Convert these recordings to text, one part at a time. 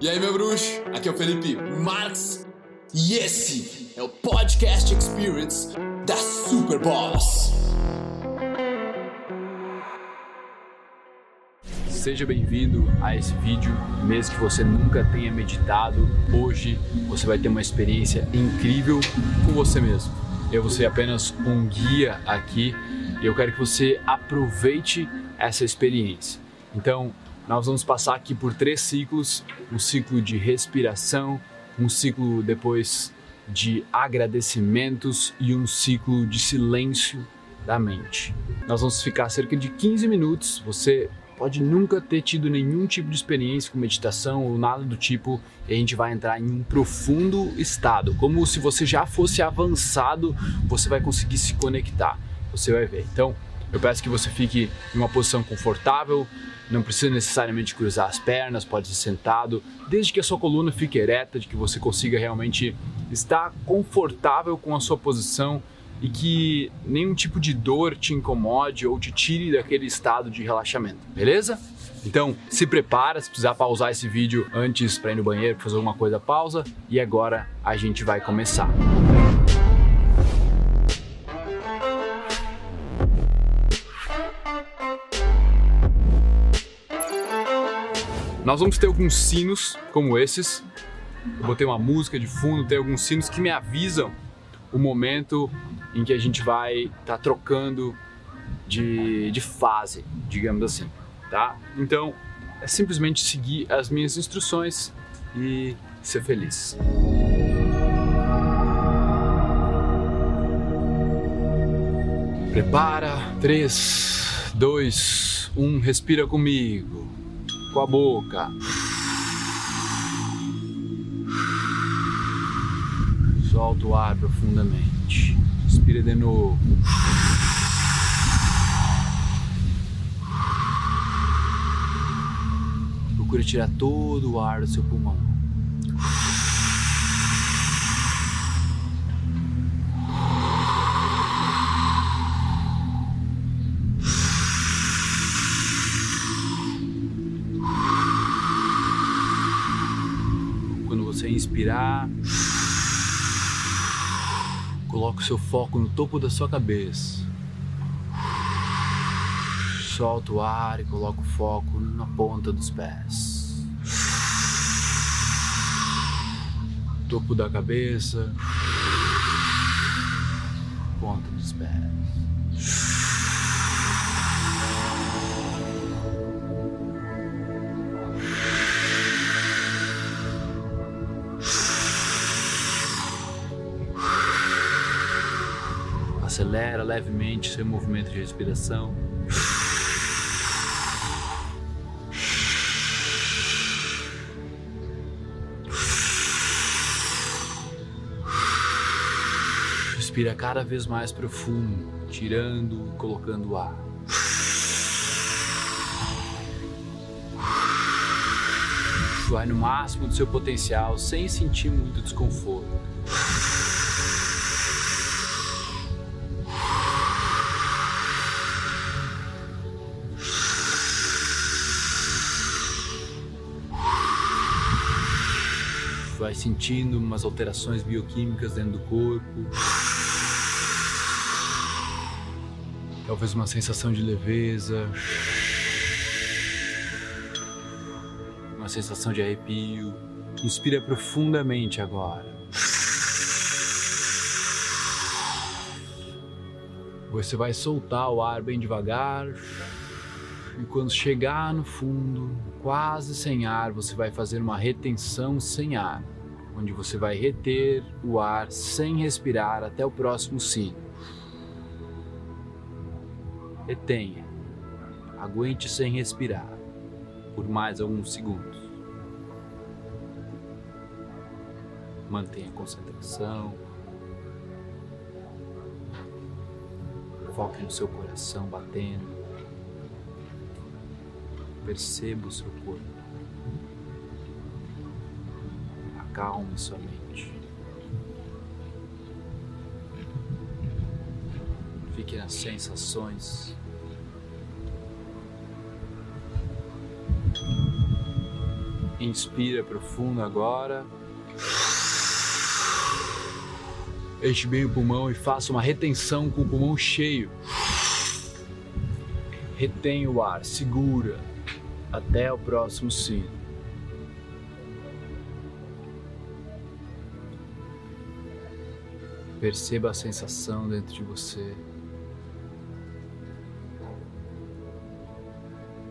E aí, meu bruxo? Aqui é o Felipe Marx e esse é o Podcast Experience da Super Boss. Seja bem-vindo a esse vídeo, mesmo que você nunca tenha meditado, hoje você vai ter uma experiência incrível com você mesmo. Eu vou ser apenas um guia aqui e eu quero que você aproveite essa experiência. Então, nós vamos passar aqui por três ciclos: um ciclo de respiração, um ciclo depois de agradecimentos e um ciclo de silêncio da mente. Nós vamos ficar cerca de 15 minutos. Você pode nunca ter tido nenhum tipo de experiência com meditação ou nada do tipo, e a gente vai entrar em um profundo estado, como se você já fosse avançado, você vai conseguir se conectar. Você vai ver. Então, eu peço que você fique em uma posição confortável, não precisa necessariamente cruzar as pernas, pode ser sentado, desde que a sua coluna fique ereta, de que você consiga realmente estar confortável com a sua posição e que nenhum tipo de dor te incomode ou te tire daquele estado de relaxamento, beleza? Então, se prepara, se precisar pausar esse vídeo antes para ir no banheiro, fazer alguma coisa, pausa. E agora a gente vai começar. Nós vamos ter alguns sinos como esses. Eu botei uma música de fundo, tem alguns sinos que me avisam o momento em que a gente vai estar tá trocando de, de fase, digamos assim, tá? Então, é simplesmente seguir as minhas instruções e ser feliz. Prepara, 3, 2, 1, respira comigo com a boca. Solta o ar profundamente. Inspira de novo. Procure tirar todo o ar do seu pulmão. Inspirar, coloque o seu foco no topo da sua cabeça. Solta o ar e coloca o foco na ponta dos pés. Topo da cabeça, ponta dos pés. Acelera levemente seu movimento de respiração. Respira cada vez mais profundo, tirando e colocando ar. Vai no máximo do seu potencial sem sentir muito desconforto. Vai sentindo umas alterações bioquímicas dentro do corpo. Talvez uma sensação de leveza. Uma sensação de arrepio. Inspira profundamente agora. Você vai soltar o ar bem devagar. E quando chegar no fundo, quase sem ar, você vai fazer uma retenção sem ar, onde você vai reter o ar sem respirar até o próximo sino. Retenha. Aguente sem respirar por mais alguns segundos. Mantenha a concentração. Foque no seu coração batendo. Perceba o seu corpo. Acalme sua mente. Fique nas sensações. Inspira profundo agora. Enche bem o pulmão e faça uma retenção com o pulmão cheio. Retém o ar, segura até o próximo sino. Perceba a sensação dentro de você.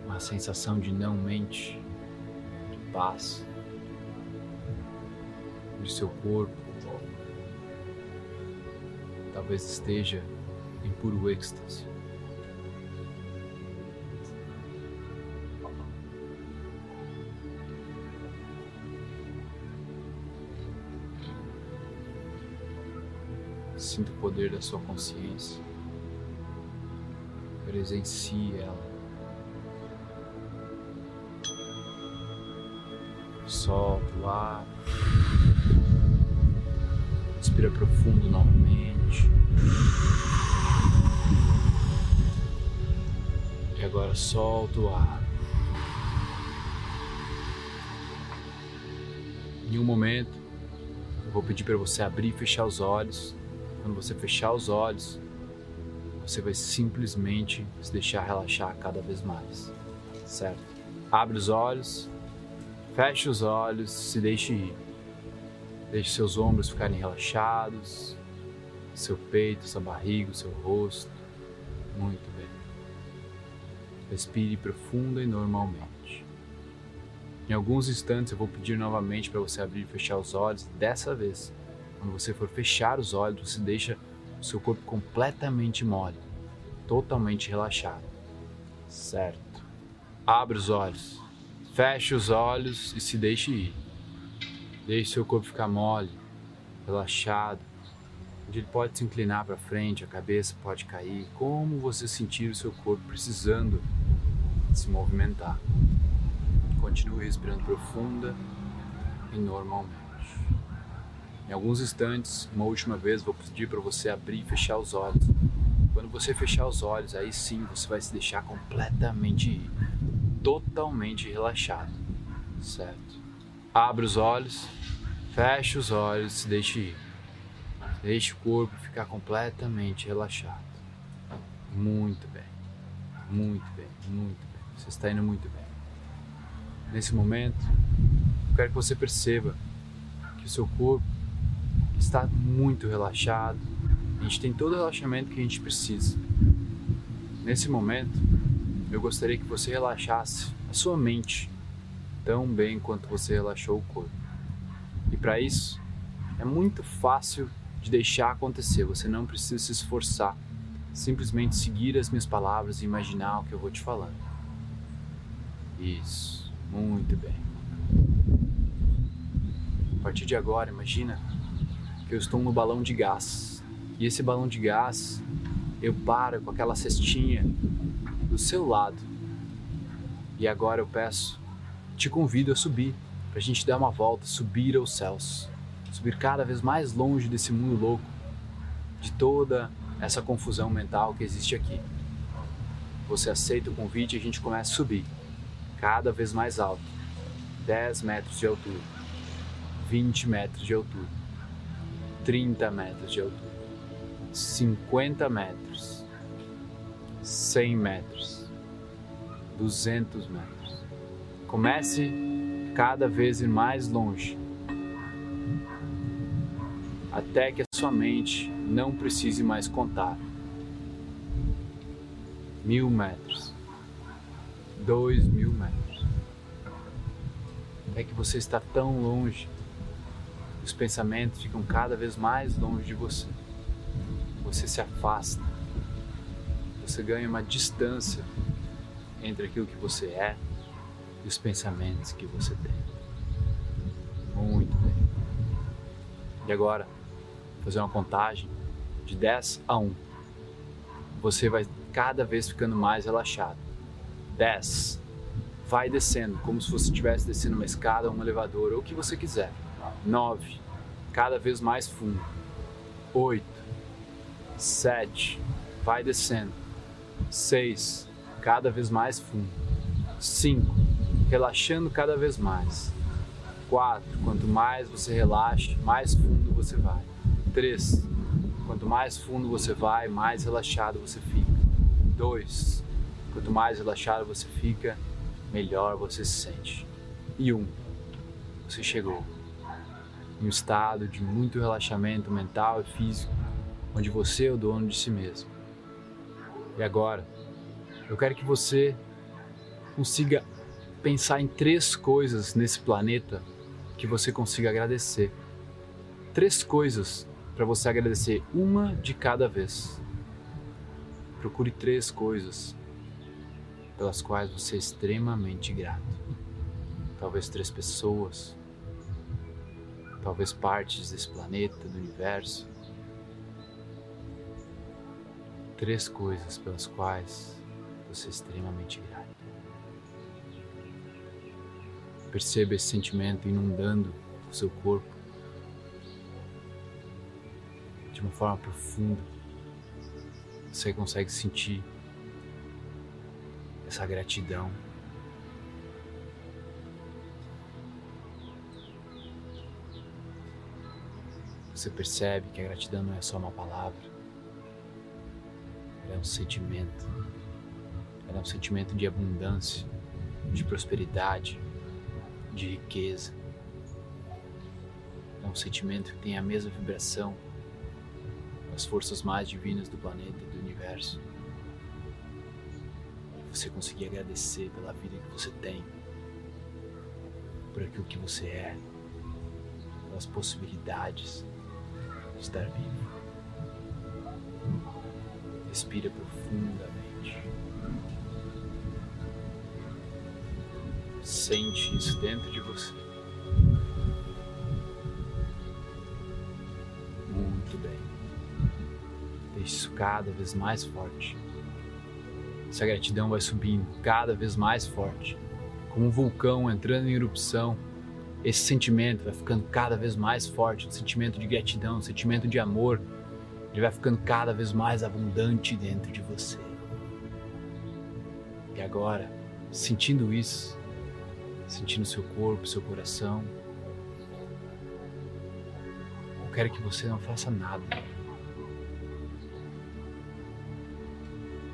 Uma sensação de não mente, de paz, de seu corpo. Talvez esteja em puro êxtase. Sinta o poder da sua consciência. Presencie ela. Solta o ar. Respira profundo novamente. E agora solta o ar. Em um momento, eu vou pedir para você abrir e fechar os olhos quando você fechar os olhos, você vai simplesmente se deixar relaxar cada vez mais, certo? Abre os olhos, feche os olhos, se deixe ir. Deixe seus ombros ficarem relaxados, seu peito, sua barriga, seu rosto. Muito bem. Respire profunda e normalmente. Em alguns instantes eu vou pedir novamente para você abrir e fechar os olhos. Dessa vez, quando você for fechar os olhos, você deixa o seu corpo completamente mole, totalmente relaxado. Certo. Abre os olhos. Feche os olhos e se deixe ir. Deixe seu corpo ficar mole, relaxado, onde ele pode se inclinar para frente, a cabeça pode cair, como você sentir o seu corpo precisando se movimentar. Continue respirando profunda e normalmente. Em alguns instantes, uma última vez, vou pedir para você abrir e fechar os olhos. Quando você fechar os olhos, aí sim você vai se deixar completamente, totalmente relaxado, certo? Abre os olhos, feche os olhos, se deixe ir. Deixe o corpo ficar completamente relaxado. Muito bem, muito bem, muito bem. Você está indo muito bem. Nesse momento, eu quero que você perceba que o seu corpo está muito relaxado. A gente tem todo o relaxamento que a gente precisa. Nesse momento, eu gostaria que você relaxasse a sua mente tão bem quanto você relaxou o corpo. E para isso, é muito fácil de deixar acontecer, você não precisa se esforçar. Simplesmente seguir as minhas palavras e imaginar o que eu vou te falando. Isso, muito bem. A partir de agora, imagina que eu estou no balão de gás. E esse balão de gás, eu paro com aquela cestinha do seu lado. E agora eu peço, te convido a subir, para a gente dar uma volta, subir aos céus, subir cada vez mais longe desse mundo louco, de toda essa confusão mental que existe aqui. Você aceita o convite e a gente começa a subir, cada vez mais alto 10 metros de altura, 20 metros de altura. 30 metros de altura, 50 metros, 100 metros, 200 metros. Comece cada vez mais longe, até que a sua mente não precise mais contar. Mil metros, dois mil metros. Até que você está tão longe os pensamentos ficam cada vez mais longe de você. Você se afasta. Você ganha uma distância entre aquilo que você é e os pensamentos que você tem. Muito bem. E agora, fazer uma contagem de 10 a 1. Você vai cada vez ficando mais relaxado. 10. Vai descendo, como se você estivesse descendo uma escada um elevador, ou o que você quiser. 9, cada vez mais fundo. 8, 7, vai descendo. 6, cada vez mais fundo. 5, relaxando cada vez mais. 4. Quanto mais você relaxa, mais fundo você vai. 3. Quanto mais fundo você vai, mais relaxado você fica. 2. Quanto mais relaxado você fica, melhor você se sente. E 1. Um, você chegou em um estado de muito relaxamento mental e físico, onde você é o dono de si mesmo. E agora, eu quero que você consiga pensar em três coisas nesse planeta que você consiga agradecer. Três coisas para você agradecer, uma de cada vez. Procure três coisas pelas quais você é extremamente grato. Talvez três pessoas, talvez partes desse planeta, do universo. Três coisas pelas quais você é extremamente grato. Perceba esse sentimento inundando o seu corpo de uma forma profunda. Você consegue sentir essa gratidão. Você percebe que a gratidão não é só uma palavra, ela é um sentimento. Ela é um sentimento de abundância, de prosperidade, de riqueza. É um sentimento que tem a mesma vibração das forças mais divinas do planeta e do universo. E você conseguir agradecer pela vida que você tem, por aquilo que você é, pelas possibilidades de estar vivo. Respira profundamente. Sente isso dentro de você. Muito bem. Deixe isso cada vez mais forte. Essa gratidão vai subindo cada vez mais forte, como um vulcão entrando em erupção. Esse sentimento vai ficando cada vez mais forte, um sentimento de gratidão, um sentimento de amor, ele vai ficando cada vez mais abundante dentro de você. E agora, sentindo isso, sentindo seu corpo, seu coração, eu quero que você não faça nada.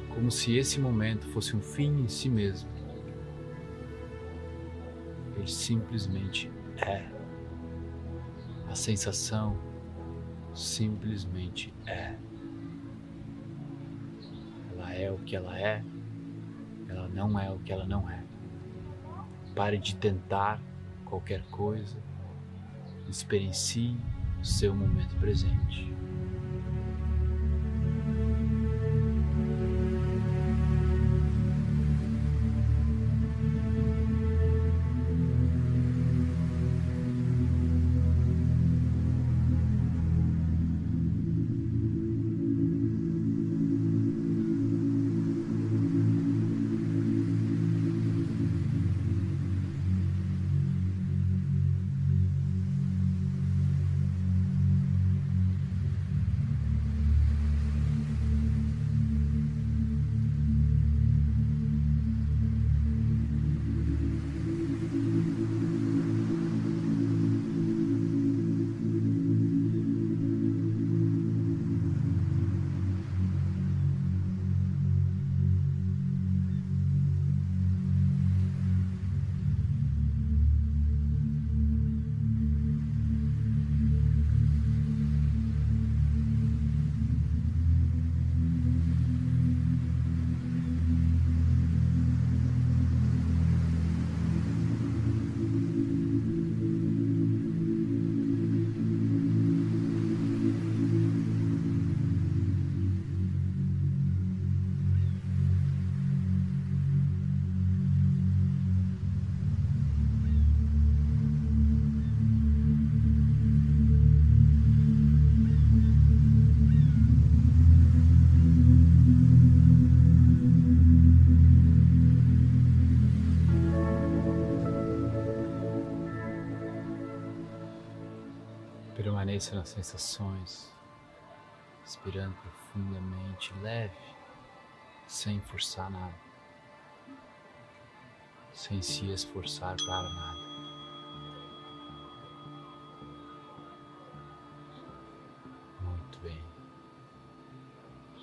Como se esse momento fosse um fim em si mesmo. Ele simplesmente é. A sensação simplesmente é. Ela é o que ela é, ela não é o que ela não é. Pare de tentar qualquer coisa, experiencie o seu momento presente. permaneça nas sensações, respirando profundamente, leve, sem forçar nada, sem se esforçar para nada. Muito bem.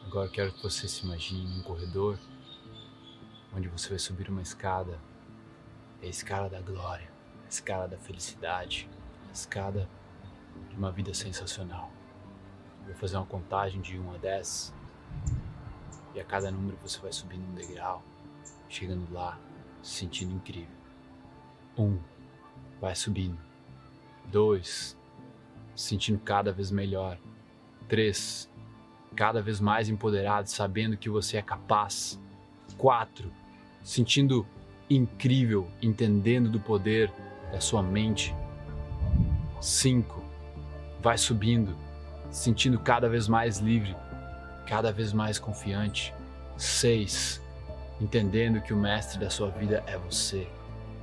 Agora quero que você se imagine um corredor onde você vai subir uma escada, é a escada da glória, a escada da felicidade, a escada de uma vida sensacional. Vou fazer uma contagem de 1 a 10 e a cada número você vai subindo um degrau, chegando lá, se sentindo incrível. 1. Vai subindo. 2. Se sentindo cada vez melhor. 3. Cada vez mais empoderado, sabendo que você é capaz. 4. Sentindo incrível, entendendo do poder da sua mente. 5. Vai subindo, sentindo cada vez mais livre, cada vez mais confiante. 6. Entendendo que o mestre da sua vida é você.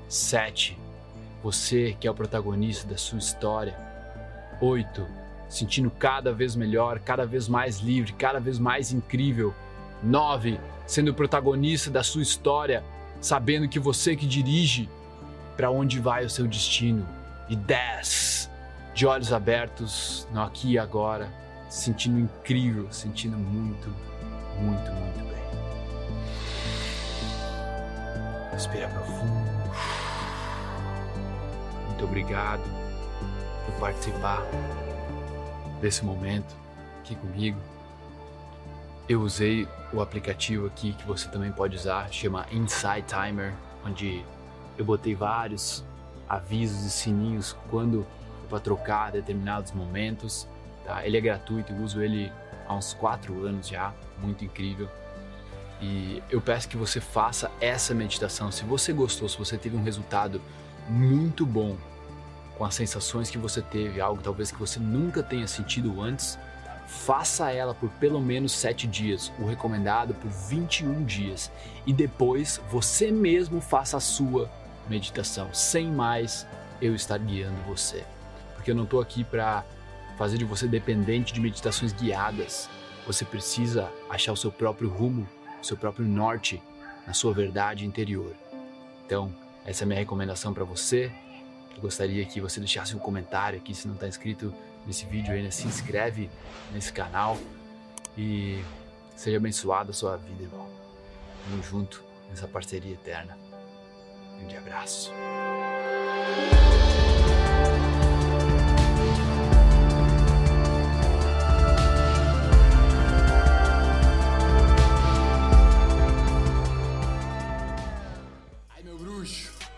7. Você que é o protagonista da sua história. 8. Sentindo cada vez melhor, cada vez mais livre, cada vez mais incrível. 9. Sendo o protagonista da sua história, sabendo que você que dirige para onde vai o seu destino. E 10. De olhos abertos, no aqui e agora, sentindo incrível, sentindo muito, muito, muito bem. Respira profundo. Muito obrigado por participar desse momento aqui comigo. Eu usei o aplicativo aqui que você também pode usar, chama Inside Timer, onde eu botei vários avisos e sininhos quando para trocar determinados momentos. Tá? Ele é gratuito, eu uso ele há uns 4 anos já, muito incrível. E eu peço que você faça essa meditação. Se você gostou, se você teve um resultado muito bom com as sensações que você teve, algo talvez que você nunca tenha sentido antes, faça ela por pelo menos 7 dias, o recomendado por 21 dias, e depois você mesmo faça a sua meditação. Sem mais eu estar guiando você. Porque eu não estou aqui para fazer de você dependente de meditações guiadas. Você precisa achar o seu próprio rumo, o seu próprio norte na sua verdade interior. Então, essa é a minha recomendação para você. Eu gostaria que você deixasse um comentário aqui, se não está inscrito nesse vídeo ainda, se inscreve nesse canal e seja abençoada a sua vida, irmão. Vamos junto nessa parceria eterna. Um grande abraço.